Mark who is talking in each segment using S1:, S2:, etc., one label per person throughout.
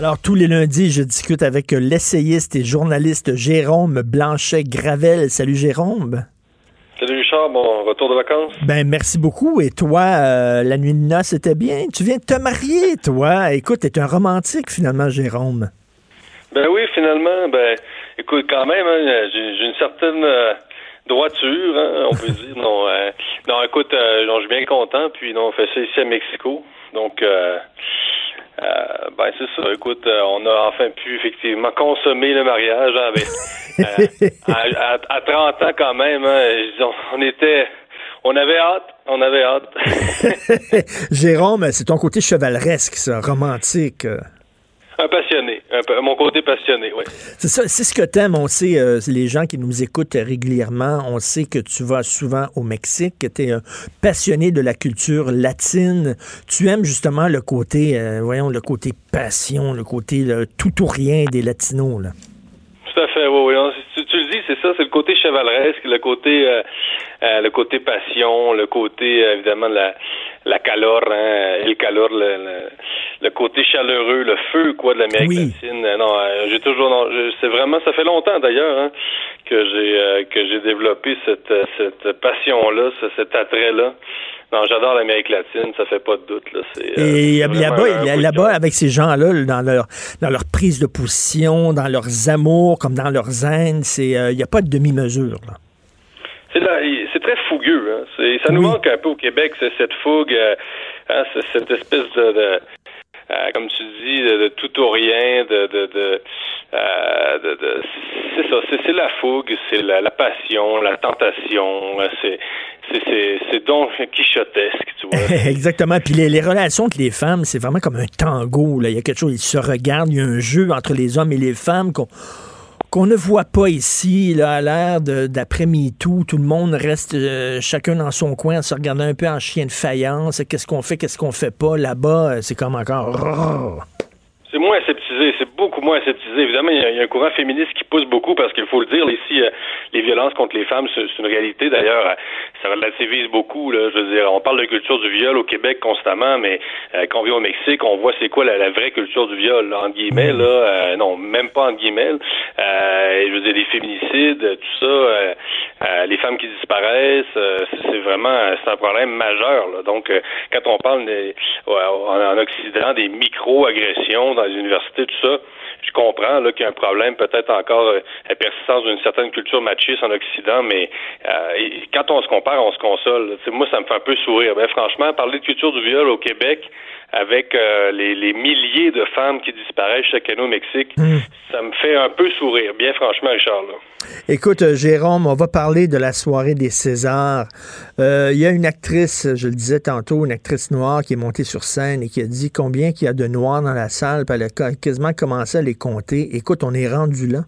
S1: Alors, tous les lundis, je discute avec l'essayiste et journaliste Jérôme Blanchet-Gravel. Salut Jérôme.
S2: Salut Richard, bon retour de vacances.
S1: Ben, merci beaucoup. Et toi, euh, la nuit de noces, c'était bien? Tu viens de te marier, toi. Écoute, t'es un romantique, finalement, Jérôme.
S2: Ben oui, finalement, ben, écoute, quand même, hein, j'ai une certaine euh, droiture, hein, on peut dire. Non, euh, non écoute, non, je suis bien content. Puis, non, on fait ça ici à Mexico. Donc, euh, ben c'est ça. Écoute, euh, on a enfin pu effectivement consommer le mariage hein, euh, à, 30 ans quand même. Hein, on, était, on avait hâte, on avait hâte.
S1: Jérôme, c'est ton côté chevaleresque, ça, romantique.
S2: Un passionné, mon côté passionné, oui.
S1: C'est ça, c'est ce que t'aimes. On sait, euh, les gens qui nous écoutent régulièrement, on sait que tu vas souvent au Mexique, que tu es un passionné de la culture latine. Tu aimes justement le côté, euh, voyons, le côté passion, le côté tout ou rien des latinos, là.
S2: Tout à fait, oui, oui. Tu, tu, le dis, c'est ça, c'est le côté chevaleresque, le côté, euh, le côté passion, le côté, évidemment, la, la calor, hein, calor, le le côté chaleureux, le feu quoi de l'Amérique latine. Euh, non, euh, j'ai toujours c'est vraiment ça fait longtemps d'ailleurs hein, que j'ai euh, que j'ai développé cette cette passion là, cet attrait là. Non, j'adore l'Amérique latine, ça fait pas de doute là.
S1: Et là-bas, là-bas avec ces gens-là dans leur dans leur prise de position, dans leurs amours comme dans leurs haines, c'est il n'y a pas de demi-mesure là.
S2: C'est c'est très fougueux. Hein. Ça nous manque un peu au Québec, c'est cette fougue, hein, cette espèce de, euh, comme tu dis, de, tout ou rien, de, de, de, euh, c'est ça, c'est la fougue, c'est la, passion, la tentation, c'est c'est donc quichotesque, tu vois.
S1: Exactement. Puis les, les, relations entre les femmes, c'est vraiment comme un tango. Là. Il y a quelque chose, ils se regardent, il y a un jeu entre les hommes et les femmes qu'on qu'on ne voit pas ici, là, à l'ère d'après-MeToo. Tout le monde reste euh, chacun dans son coin se regardant un peu en chien de faïence. Qu'est-ce qu'on fait, qu'est-ce qu'on fait pas? Là-bas, euh, c'est comme encore...
S2: C'est moins aseptisé, c'est beaucoup moins aseptisé. Évidemment, il y, a, un courant féministe qui pousse beaucoup parce qu'il faut le dire, ici, euh, les violences contre les femmes, c'est une réalité. D'ailleurs, ça relativise beaucoup. Là, je veux dire, on parle de culture du viol au Québec constamment, mais euh, quand on vit au Mexique, on voit c'est quoi la, vraie culture du viol, là, entre guillemets. Là, euh, non, même pas entre guillemets. je veux dire, les féminicides, tout ça, les femmes qui disparaissent, c'est vraiment c'est un problème majeur. Là. Donc, quand on parle en Occident des micro-agressions dans les universités, tout ça, je comprends qu'il y a un problème peut-être encore euh, la persistance d'une certaine culture machiste en Occident, mais euh, quand on se compare, on se console. moi, ça me fait un peu sourire. Ben, franchement, parler de culture du viol au Québec, avec euh, les, milliers de femmes qui disparaissent chaque année au Mexique, hmm. ça me fait un peu sourire, bien franchement, Richard.
S1: Écoute, euh, Jérôme, on va parler de la soirée des Césars. Euh, il y a une actrice, je le disais tantôt, une actrice noire qui est montée sur scène et qui a dit combien il y a de noirs dans la salle, puis elle a quasiment commencé à les compter. Écoute, on est rendu là.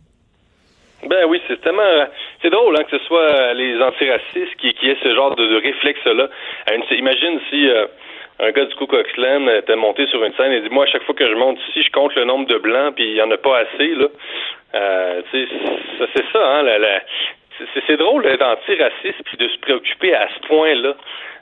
S2: Ben oui, c'est tellement c'est drôle hein, que ce soit les antiracistes qui, qui aient ce genre de, réflexe-là. Imagine si un gars du Ku Klux était monté sur une scène et dit moi à chaque fois que je monte ici, je compte le nombre de blancs puis il y en a pas assez là. Euh, c'est ça, hein, la, c'est drôle d'être anti-raciste puis de se préoccuper à ce point-là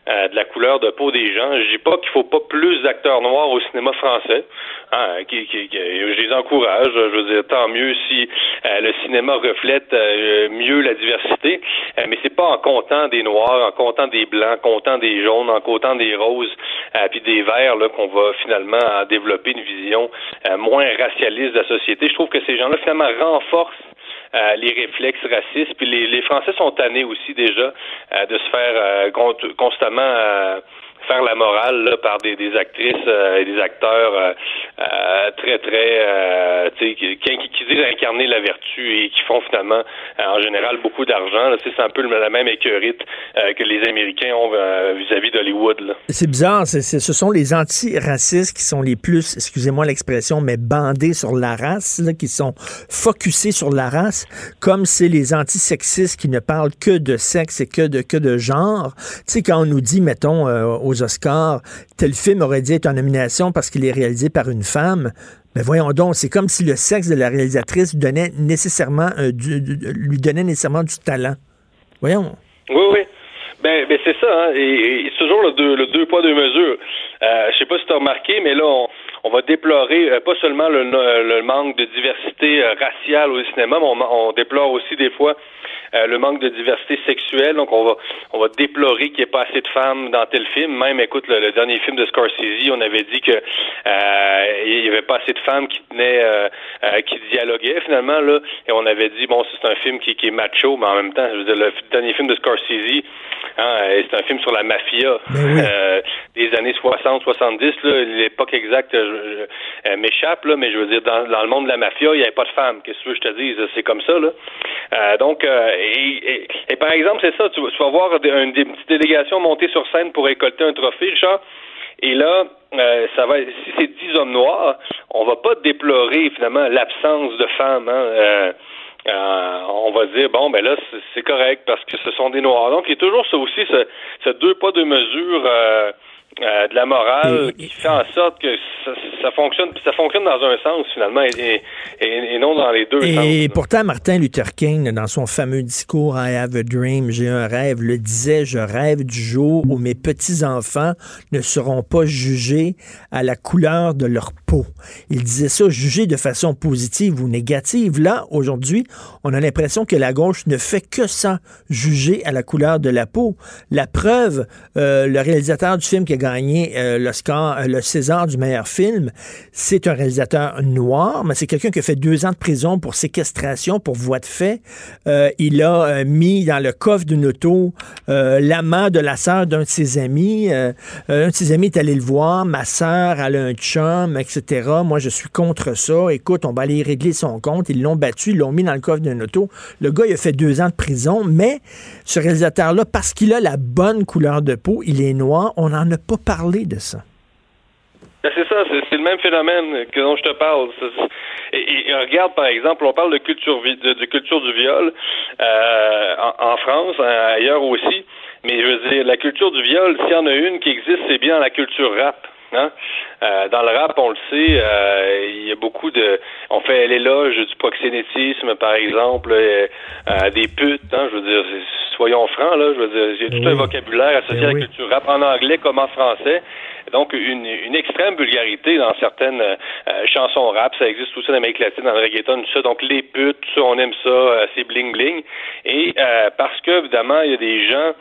S2: euh, de la couleur de peau des gens. Je dis pas qu'il faut pas plus d'acteurs noirs au cinéma français. Hein, qui, qui, je les encourage. Je veux dire, tant mieux si euh, le cinéma reflète euh, mieux la diversité. mais c'est pas en comptant des noirs, en comptant des blancs, en comptant des jaunes, en comptant des roses, puis des verts là qu'on va finalement développer une vision moins racialiste de la société. Je trouve que ces gens-là finalement renforcent euh, les réflexes racistes. Puis les, les, Français sont tannés aussi déjà euh, de se faire euh, constamment faire la morale là, par des, des actrices et des acteurs très, très, tu sais, qui, qui, disent incarner la vertu et qui font finalement, en général, beaucoup d'argent. C'est un peu la même écœurite que les Américains ont vis-à-vis d'Hollywood.
S1: C'est bizarre. ce sont les antiracistes qui sont les plus, excusez-moi l'expression, mais bandés sur la race, qui sont focusés sur la race, comme c'est les antisexistes qui ne parlent que de sexe et que de, que de genre. Tu sais, quand on nous dit, mettons, aux Oscars, tel film aurait dû être en nomination parce qu'il est réalisé par une femme. Mais voyons donc, c'est comme si le sexe de la réalisatrice donnait nécessairement lui donnait nécessairement du talent. Voyons.
S2: Oui, oui. Ben, ben c'est ça, hein. et, toujours le deux, le deux poids, deux mesures. Euh, je sais pas si tu as remarqué, mais là, on, on va déplorer euh, pas seulement le, le, manque de diversité euh, raciale au cinéma, mais on, on déplore aussi des fois euh, le manque de diversité sexuelle. Donc, on va, on va déplorer qu'il n'y ait pas assez de femmes dans tel film. Même, écoute, le, dernier film de Scorsese, on avait dit que euh, il n'y avait pas assez de femmes qui tenaient, euh, qui dialoguaient finalement là. Et on avait dit bon, c'est un film qui, qui, est macho, mais en même temps, je veux dire, le dernier film de Scorsese, hein, c'est un film sur la mafia ben des années 60, 70. L'époque exacte m'échappe là, mais je veux dire, dans, dans, le monde de la mafia, il n'y avait pas de femmes. Qu'est-ce que je te dis C'est comme ça là. donc et, par exemple, c'est ça, tu, vas voir une, petite délégation monter sur scène pour récolter un trophée, genre. Et là, euh, ça va. Si c'est dix hommes noirs, on va pas déplorer finalement l'absence de femmes. Hein, euh, euh, on va dire bon ben là c'est correct parce que ce sont des noirs. Donc il y a toujours ça aussi, ce, ce deux pas deux mesures euh, de la morale qui fait en sorte que ça, fonctionne ça fonctionne dans un sens finalement et, non dans les deux
S1: sens. Et pourtant Martin Luther King dans son fameux discours I have a dream, j'ai un rêve, le disait je rêve du jour où mes petits enfants ne seront pas jugés à la couleur de leur peau. Il disait ça jugés de façon positive ou négative. Là aujourd'hui, on a l'impression que la gauche ne fait que ça, juger à la couleur de la peau. La preuve, euh, le réalisateur du film qui a gagné euh, euh, le César du meilleur film, c'est un réalisateur noir, mais c'est quelqu'un qui a fait deux ans de prison pour séquestration, pour voie de fait. Euh, il a mis dans le coffre d'une auto l'amant de la sœur d'un de ses amis. un de ses amis est allé le voir. Ma sœur, elle a un chum, etc. Moi, je suis contre ça. Écoute, on va aller régler son compte. Ils l'ont battu, ils l'ont mis dans le coffre d'une auto. Le gars, il a fait deux ans de prison, mais ce réalisateur-là, parce qu'il a la bonne couleur de peau, il est noir, on n'en a pas parler de ça.
S2: Ben, c'est ça, c'est le même phénomène dont je te parle. Regarde, par exemple, on parle de culture, du viol euh, en, France, hein, ailleurs aussi. Mais je veux dire, la culture du viol, s'il y en a une qui existe, c'est bien la culture rap. Euh, dans le rap, on le sait, euh, il y a beaucoup de. On fait l'éloge du proxénétisme, par exemple, des putes. Hein, je veux dire, soyons francs, là, je veux dire, il y a tout un vocabulaire associé à la culture rap en anglais comme en français. Donc, une, une extrême vulgarité dans certaines euh, chansons rap. Ça existe aussi en Amérique latine, dans le reggaeton, tout ça. Donc, les putes, ça, on aime ça, euh, c'est bling-bling. Et euh, parce que, évidemment, il y a des gens,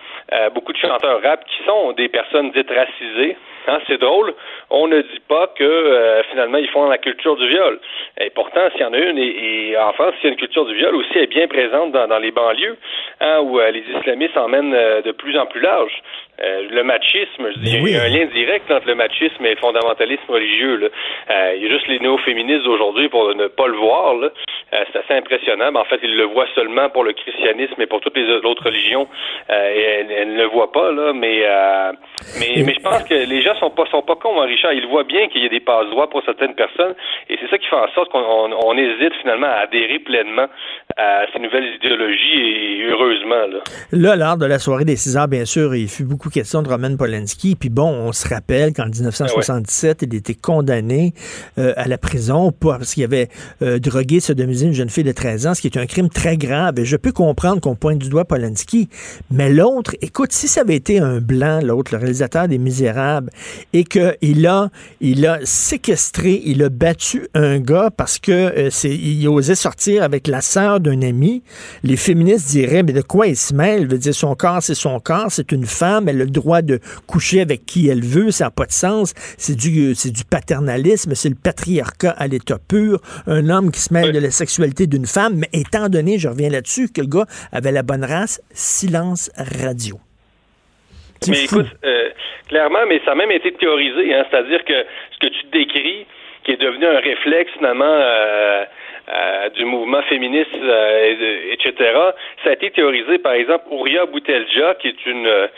S2: beaucoup de chanteurs rap qui sont des personnes dites racisées, Hein, c'est drôle. On ne dit pas que euh, finalement ils font la culture du viol. Et pourtant, s'il y en a une, et, en France, s'il y a une culture du viol aussi, elle est bien présente dans, les banlieues, hein, où euh, les islamistes emmènent euh, de plus en plus large. Le machisme, je dis, il y a un lien direct entre le machisme et le fondamentalisme religieux. Là. il y a juste les néo-féministes aujourd'hui pour ne pas le voir. c'est assez impressionnant. Mais en fait, ils le voient seulement pour le christianisme et pour toutes les autres religions. et elles, ne le voient pas, là. Mais, mais, mais je pense que les gens sont pas sont pas cons, hein, Richard. Ils voient bien qu'il y a des passe-droits pour certaines personnes, et c'est ça qui fait en sorte qu'on hésite finalement à adhérer pleinement à ces nouvelles idéologies, et heureusement. Là,
S1: là lors de la soirée des 6 heures, bien sûr, il fut beaucoup question de Roman Polanski. Puis bon, on se rappelle qu'en 1977, il était condamné euh, à la prison parce qu'il avait euh, drogué, sodomisé une jeune fille de 13 ans, ce qui est un crime très grave. Et je peux comprendre qu'on pointe du doigt Polanski, mais l'autre, écoute, si ça avait été un blanc, l'autre, le réalisateur des Misérables, et qu'il a, il a séquestré, il a battu un gars parce que euh, c'est, il osait sortir avec la sœur d'un ami. Les féministes diraient, mais de quoi il se mêle? veut dire, son corps, c'est son corps, c'est une femme, elle le droit de coucher avec qui elle veut, ça n'a pas de sens. C'est du, c'est du paternalisme, c'est le patriarcat à l'état pur. Un homme qui se mêle de la sexualité d'une femme, mais étant donné, je reviens là-dessus, que le gars avait la bonne race, silence radio.
S2: Mais écoute, euh, clairement, mais ça a même été théorisé, hein, c'est-à-dire que ce que tu décris, qui est devenu un réflexe finalement du mouvement féministe, etc. Ça a été théorisé par exemple Ouria Boutelja, qui est une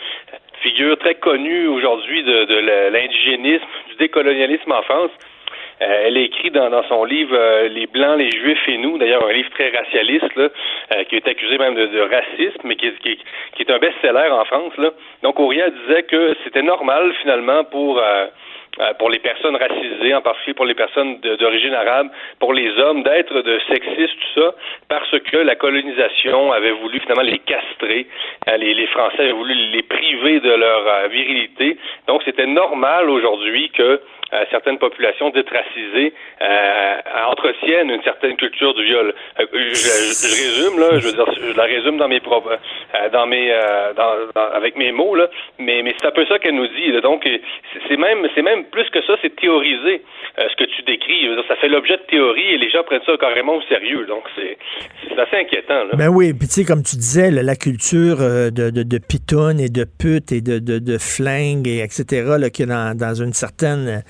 S2: figure très connue aujourd'hui de, de l'indigénisme, du décolonialisme en France. Euh, elle écrit dans, dans son livre euh, Les Blancs, les Juifs et nous, d'ailleurs un livre très racialiste, là, euh, qui est accusé même de, racisme, mais qui, qui, est un best-seller en France. Là. Donc Auria disait que c'était normal finalement pour pour les personnes racisées, en particulier pour les personnes d'origine arabe, pour les hommes, d'être de sexistes, tout ça, parce que la colonisation avait voulu finalement les castrer. Les, les Français avaient voulu les priver de leur virilité. Donc, c'était normal aujourd'hui que euh, certaines populations dites racisées euh, entretiennent une certaine culture du viol. Euh, je, résume là, je veux dire, je la résume dans mes propres, dans mes, dans, avec mes mots là, mais mais c'est un peu ça qu'elle nous dit. Donc c'est même c'est même plus que ça, c'est théoriser ce que tu décris. ça fait l'objet de théorie et les gens prennent ça carrément au sérieux. Donc c'est assez inquiétant.
S1: Ben oui, puis tu sais comme tu disais, la culture de, de, de et de pute et de, de, flingue et etc. Qui est dans, une certaine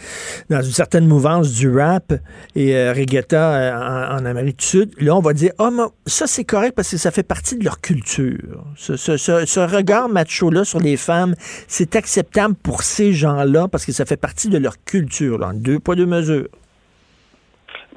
S1: dans une certaine mouvance du rap et euh, euh, en, Amérique du Sud, là, on va dire, oh, ça, c'est correct parce que ça fait partie de leur culture. Ce, ce, regard macho-là sur les femmes, c'est acceptable pour ces gens-là parce que ça fait partie de leur culture, là, deux poids, deux mesures.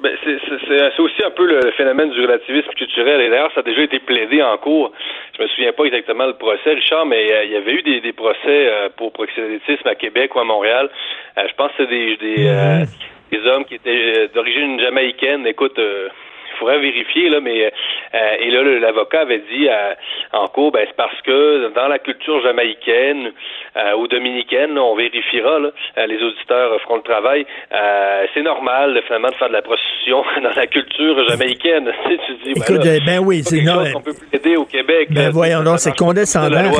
S2: Ben, c'est aussi un peu le phénomène du relativisme culturel. Et d'ailleurs, ça a déjà été plaidé en cours. Je me souviens pas exactement le procès, Richard, mais euh, il y avait eu des, des procès euh, pour proxénétisme à Québec ou à Montréal. Euh, je pense que c'est des, des, mm-hmm. des hommes qui étaient d'origine jamaïcaine. Écoute, faudrait vérifier, là, mais euh, et là, l'avocat avait dit euh, en cours, ben, c'est parce que dans la culture jamaïcaine euh, ou dominicaine, on vérifiera, là, les auditeurs feront le travail, c'est normal finalement de faire de la prostitution dans la culture jamaïcaine. tu dis, ben
S1: Écoute, ben, oui, c'est
S2: non. qu'on peut plaider au Québec.
S1: Ben voyons donc, c'est condescendant.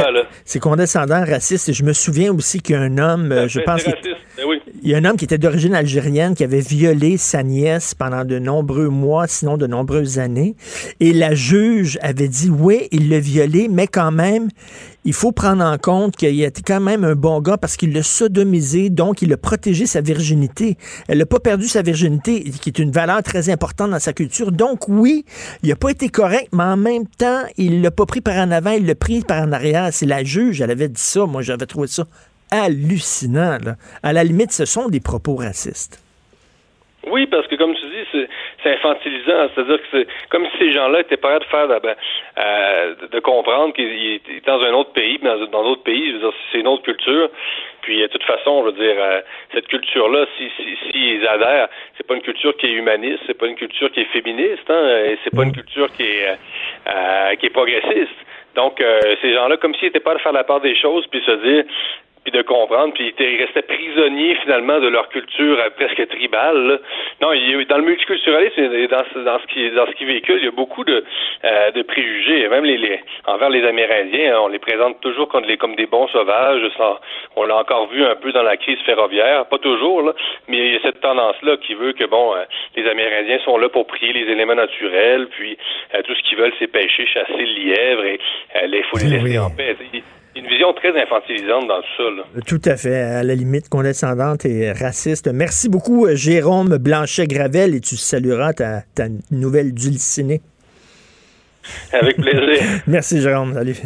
S1: C'est condescendant, raciste. Et je me souviens aussi qu'un homme, je pense. Ben oui. Il y a un homme qui était d'origine algérienne qui avait violé sa nièce pendant de nombreux mois, sinon de nombreuses années. Et la juge avait dit oui, il l'a violé, mais quand même, il faut prendre en compte qu'il était quand même un bon gars parce qu'il l'a sodomisé, donc il a protégé sa virginité. Elle n'a pas perdu sa virginité, qui est une valeur très importante dans sa culture. Donc oui, il n'a pas été correct, mais en même temps, il l'a pas pris par en avant, il l'a pris par en arrière. C'est la juge, elle avait dit ça. Moi, j'avais trouvé ça hallucinant. À la limite, ce sont des propos racistes.
S2: Oui, parce que comme tu dis, c'est infantilisant. C'est-à-dire que c'est comme si ces gens-là étaient prêts de faire ben, euh, de comprendre qu'ils étaient dans un autre pays, dans dans d'autres pays, c'est une autre culture. Puis de toute façon, je veux dire, euh, cette culture-là, si, si, si adhèrent, c'est pas une culture qui est humaniste, c'est pas une culture qui est féministe, hein, et c'est pas une mm. culture qui est euh, qui est progressiste. Donc, ces gens-là, comme s'ils n'étaient pas de faire la part des choses, puis se dire, puis de comprendre, puis ils restaient prisonniers finalement de leur culture euh, presque tribale. Non, il, dans le multiculturalisme, dans, dans ce qui dans ce qui véhicule, il y a beaucoup de, euh, de préjugés, même les, les, envers les Amérindiens, hein, on les présente toujours comme, les, comme des bons sauvages. on l'a encore vu un peu dans la crise ferroviaire, pas toujours, là, mais il y a cette tendance-là qui veut que bon, euh, les Amérindiens sont là pour prier les éléments naturels, puis tout ce qu'ils veulent, c'est pêcher, chasser le lièvre, et il faut les laisser en paix une vision très infantilisante dans tout ça. Là.
S1: Tout à fait, à la limite condescendante et raciste. Merci beaucoup, Jérôme Blanchet-Gravel, et tu salueras ta, ta nouvelle dulcinée.
S2: Avec plaisir.
S1: Merci, Jérôme. Salut.